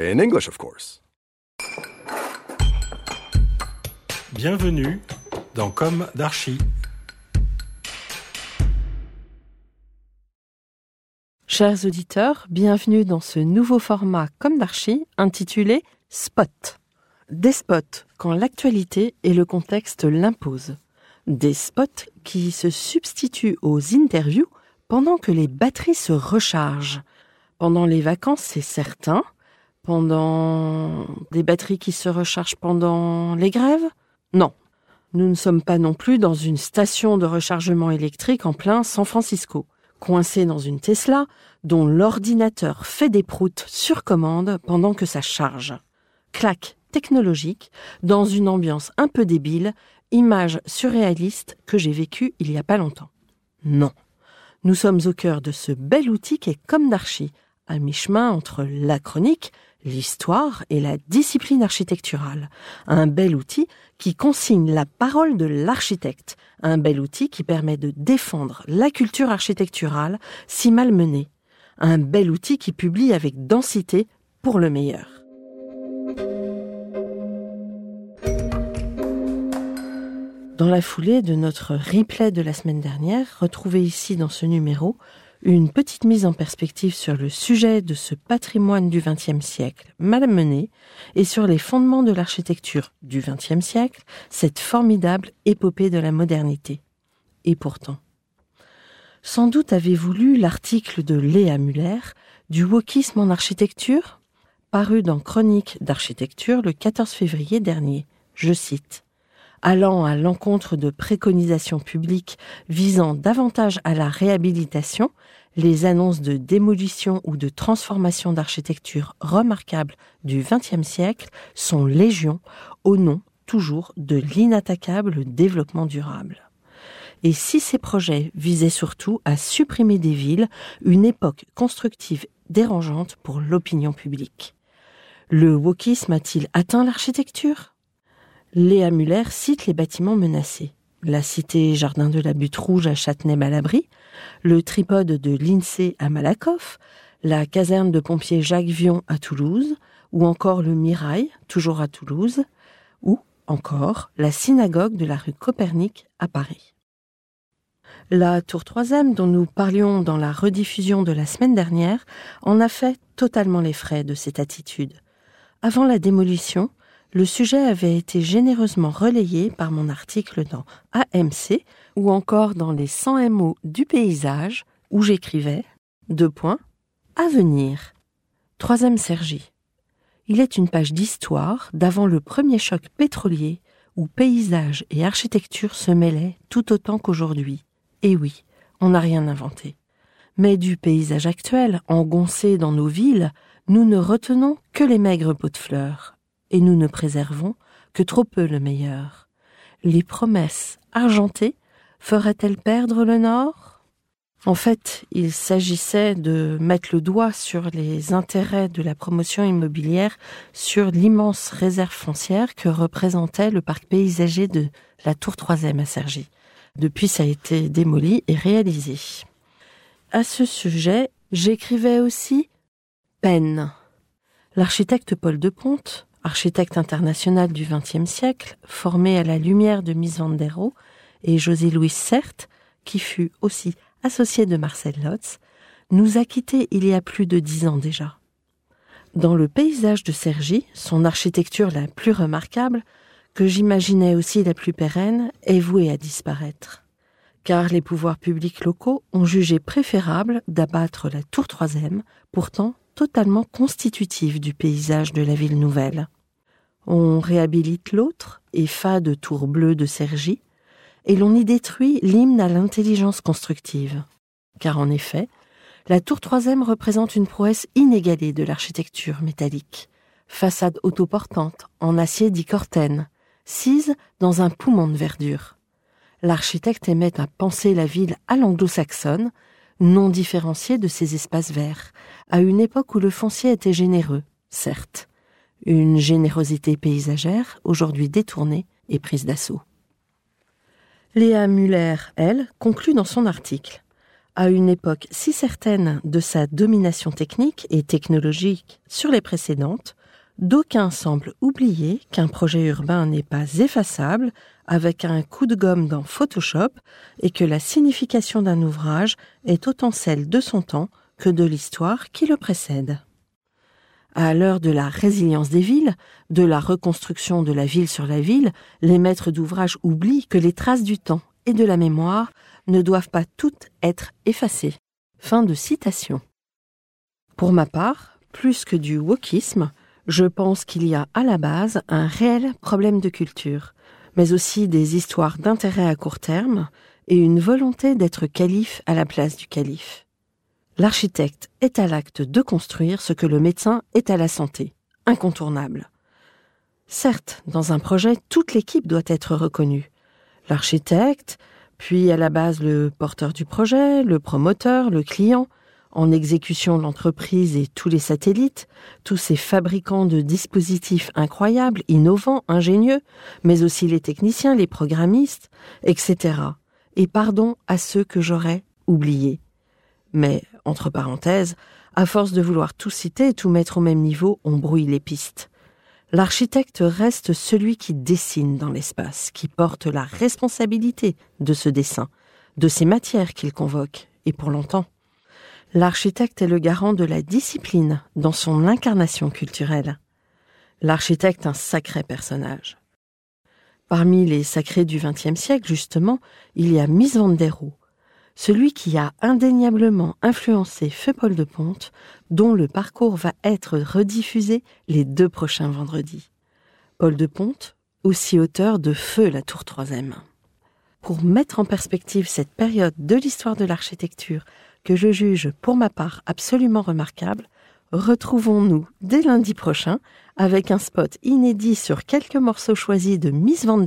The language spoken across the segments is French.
In English, of course. Bienvenue dans Comme d'Archi. Chers auditeurs, bienvenue dans ce nouveau format comme d'archi intitulé Spot. Des spots quand l'actualité et le contexte l'imposent. Des spots qui se substituent aux interviews pendant que les batteries se rechargent. Pendant les vacances, c'est certain. Pendant des batteries qui se rechargent pendant les grèves? Non. Nous ne sommes pas non plus dans une station de rechargement électrique en plein San Francisco coincé dans une Tesla dont l'ordinateur fait des proutes sur commande pendant que ça charge. Claque technologique dans une ambiance un peu débile, image surréaliste que j'ai vécue il y a pas longtemps. Non. Nous sommes au cœur de ce bel outil qui est comme d'archi, à mi-chemin entre la chronique, l'histoire et la discipline architecturale. Un bel outil qui consigne la parole de l'architecte. Un bel outil qui permet de défendre la culture architecturale si malmenée. Un bel outil qui publie avec densité pour le meilleur. Dans la foulée de notre replay de la semaine dernière, retrouvez ici dans ce numéro une petite mise en perspective sur le sujet de ce patrimoine du XXe siècle mal mené et sur les fondements de l'architecture du XXe siècle, cette formidable épopée de la modernité. Et pourtant, sans doute avez-vous lu l'article de Léa Muller du wokisme en architecture, paru dans Chronique d'architecture le 14 février dernier. Je cite allant à l'encontre de préconisations publiques visant davantage à la réhabilitation, les annonces de démolition ou de transformation d'architecture remarquables du XXe siècle sont légion au nom toujours de l'inattaquable développement durable. Et si ces projets visaient surtout à supprimer des villes, une époque constructive dérangeante pour l'opinion publique. Le wokisme a-t-il atteint l'architecture? Léa Muller cite les bâtiments menacés. La cité Jardin de la Butte Rouge à Châtenay-Malabry, le tripode de l'INSEE à Malakoff, la caserne de pompiers Jacques Vion à Toulouse, ou encore le Mirail, toujours à Toulouse, ou encore la synagogue de la rue Copernic à Paris. La tour troisième dont nous parlions dans la rediffusion de la semaine dernière en a fait totalement les frais de cette attitude. Avant la démolition, le sujet avait été généreusement relayé par mon article dans AMC ou encore dans les 100 mots du paysage où j'écrivais deux points à venir. Troisième Sergi. Il est une page d'histoire d'avant le premier choc pétrolier où paysage et architecture se mêlaient tout autant qu'aujourd'hui. Et oui, on n'a rien inventé. Mais du paysage actuel, engoncé dans nos villes, nous ne retenons que les maigres pots de fleurs, et nous ne préservons que trop peu le meilleur. Les promesses argentées feraient-elles perdre le nord? En fait, il s'agissait de mettre le doigt sur les intérêts de la promotion immobilière sur l'immense réserve foncière que représentait le parc paysager de la Tour Troisième à Cergy. Depuis, ça a été démoli et réalisé. À ce sujet, j'écrivais aussi peine. L'architecte Paul de Ponte, architecte international du XXe siècle, formé à la lumière de Rohe, et José Louis Sert, qui fut aussi associé de Marcel Lotz, nous a quittés il y a plus de dix ans déjà. Dans le paysage de Cergy, son architecture la plus remarquable, que j'imaginais aussi la plus pérenne, est vouée à disparaître. Car les pouvoirs publics locaux ont jugé préférable d'abattre la tour troisième, pourtant totalement constitutive du paysage de la ville nouvelle. On réhabilite l'autre, et de tour bleue de Cergy, et l'on y détruit l'hymne à l'intelligence constructive. Car en effet, la tour troisième représente une prouesse inégalée de l'architecture métallique. Façade autoportante en acier dit cortène, sise dans un poumon de verdure. L'architecte aimait à penser la ville à l'anglo-saxonne, non différenciée de ses espaces verts, à une époque où le foncier était généreux, certes, une générosité paysagère aujourd'hui détournée et prise d'assaut. Léa Muller, elle, conclut dans son article à une époque si certaine de sa domination technique et technologique sur les précédentes, d'aucuns semblent oublier qu'un projet urbain n'est pas effaçable avec un coup de gomme dans Photoshop et que la signification d'un ouvrage est autant celle de son temps que de l'histoire qui le précède. À l'heure de la résilience des villes, de la reconstruction de la ville sur la ville, les maîtres d'ouvrage oublient que les traces du temps et de la mémoire ne doivent pas toutes être effacées. Fin de citation. Pour ma part, plus que du wokisme, je pense qu'il y a à la base un réel problème de culture, mais aussi des histoires d'intérêt à court terme et une volonté d'être calife à la place du calife. L'architecte est à l'acte de construire ce que le médecin est à la santé, incontournable. Certes, dans un projet, toute l'équipe doit être reconnue. L'architecte, puis à la base le porteur du projet, le promoteur, le client, en exécution l'entreprise et tous les satellites, tous ces fabricants de dispositifs incroyables, innovants, ingénieux, mais aussi les techniciens, les programmistes, etc. Et pardon à ceux que j'aurais oubliés. Mais, entre parenthèses, à force de vouloir tout citer et tout mettre au même niveau, on brouille les pistes. L'architecte reste celui qui dessine dans l'espace, qui porte la responsabilité de ce dessin, de ces matières qu'il convoque, et pour longtemps. L'architecte est le garant de la discipline dans son incarnation culturelle. L'architecte un sacré personnage. Parmi les sacrés du XXe siècle, justement, il y a Miss Van celui qui a indéniablement influencé Feu Paul de Ponte, dont le parcours va être rediffusé les deux prochains vendredis. Paul de Ponte, aussi auteur de Feu la Tour Troisième. Pour mettre en perspective cette période de l'histoire de l'architecture je juge pour ma part absolument remarquable, retrouvons-nous dès lundi prochain avec un spot inédit sur quelques morceaux choisis de Miss Van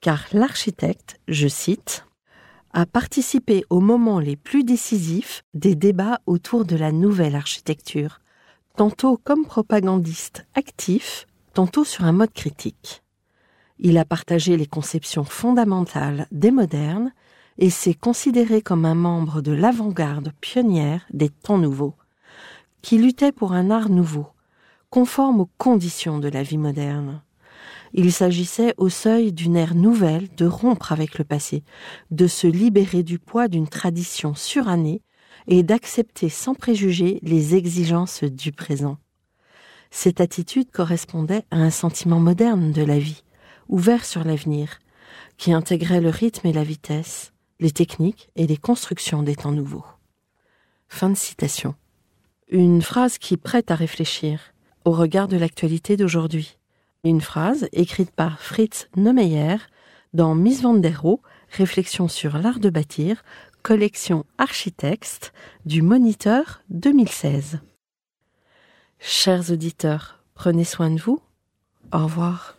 car l'architecte, je cite, a participé aux moments les plus décisifs des débats autour de la nouvelle architecture, tantôt comme propagandiste actif, tantôt sur un mode critique. Il a partagé les conceptions fondamentales des modernes et s'est considéré comme un membre de l'avant-garde pionnière des temps nouveaux, qui luttait pour un art nouveau, conforme aux conditions de la vie moderne. Il s'agissait au seuil d'une ère nouvelle de rompre avec le passé, de se libérer du poids d'une tradition surannée et d'accepter sans préjugés les exigences du présent. Cette attitude correspondait à un sentiment moderne de la vie, ouvert sur l'avenir, qui intégrait le rythme et la vitesse, les techniques et les constructions des temps nouveaux. Fin de citation. Une phrase qui prête à réfléchir au regard de l'actualité d'aujourd'hui. Une phrase écrite par Fritz Neumeyer dans Miss Van Réflexion sur l'art de bâtir, collection Architecte du Moniteur 2016. Chers auditeurs, prenez soin de vous. Au revoir.